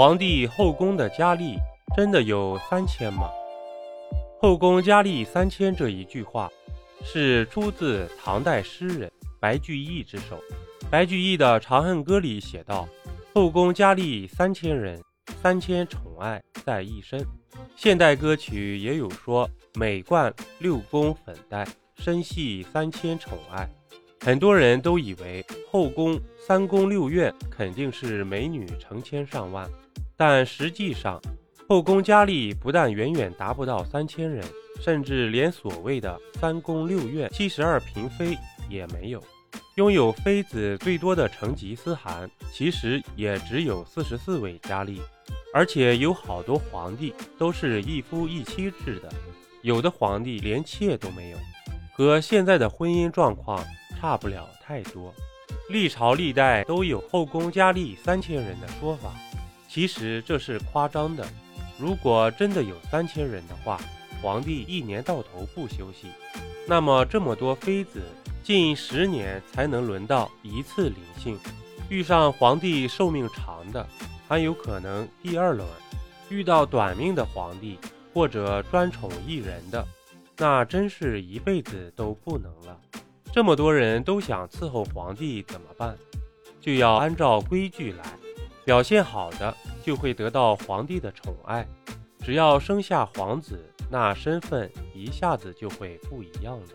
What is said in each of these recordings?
皇帝后宫的佳丽真的有三千吗？后宫佳丽三千这一句话，是出自唐代诗人白居易之手。白居易的《长恨歌》里写道：“后宫佳丽三千人，三千宠爱在一身。”现代歌曲也有说：“美冠六宫粉黛，身系三千宠爱。”很多人都以为后宫三宫六院肯定是美女成千上万，但实际上。后宫佳丽不但远远达不到三千人，甚至连所谓的三宫六院、七十二嫔妃也没有。拥有妃子最多的成吉思汗，其实也只有四十四位佳丽，而且有好多皇帝都是一夫一妻制的，有的皇帝连妾都没有，和现在的婚姻状况差不了太多。历朝历代都有后宫佳丽三千人的说法，其实这是夸张的。如果真的有三千人的话，皇帝一年到头不休息，那么这么多妃子，近十年才能轮到一次临幸。遇上皇帝寿命长的，还有可能第二轮；遇到短命的皇帝或者专宠一人的，那真是一辈子都不能了。这么多人都想伺候皇帝怎么办？就要按照规矩来，表现好的。就会得到皇帝的宠爱，只要生下皇子，那身份一下子就会不一样了。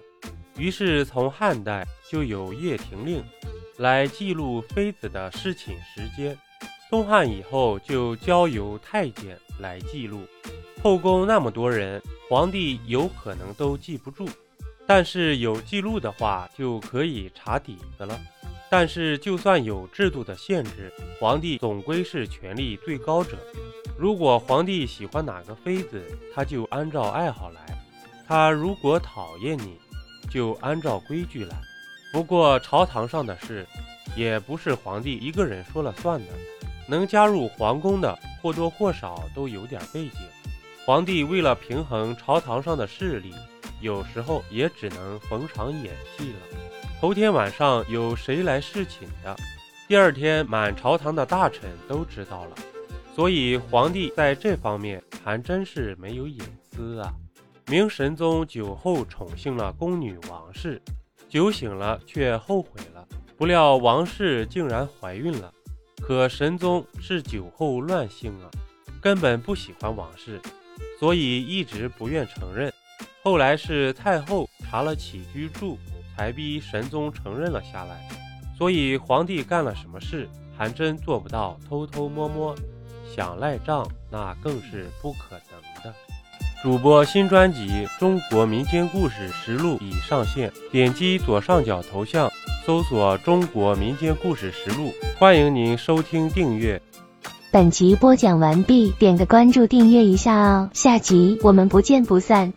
于是从汉代就有掖庭令来记录妃子的侍寝时间，东汉以后就交由太监来记录。后宫那么多人，皇帝有可能都记不住，但是有记录的话就可以查底子了。但是，就算有制度的限制，皇帝总归是权力最高者。如果皇帝喜欢哪个妃子，他就按照爱好来；他如果讨厌你，就按照规矩来。不过，朝堂上的事也不是皇帝一个人说了算的，能加入皇宫的或多或少都有点背景。皇帝为了平衡朝堂上的势力，有时候也只能逢场演戏了。头天晚上有谁来侍寝的，第二天满朝堂的大臣都知道了，所以皇帝在这方面还真是没有隐私啊。明神宗酒后宠幸了宫女王氏，酒醒了却后悔了，不料王氏竟然怀孕了。可神宗是酒后乱性啊，根本不喜欢王氏，所以一直不愿承认。后来是太后查了起居注。才逼神宗承认了下来，所以皇帝干了什么事，还真做不到偷偷摸摸，想赖账那更是不可能的。主播新专辑《中国民间故事实录》已上线，点击左上角头像，搜索“中国民间故事实录”，欢迎您收听订阅。本集播讲完毕，点个关注，订阅一下哦，下集我们不见不散。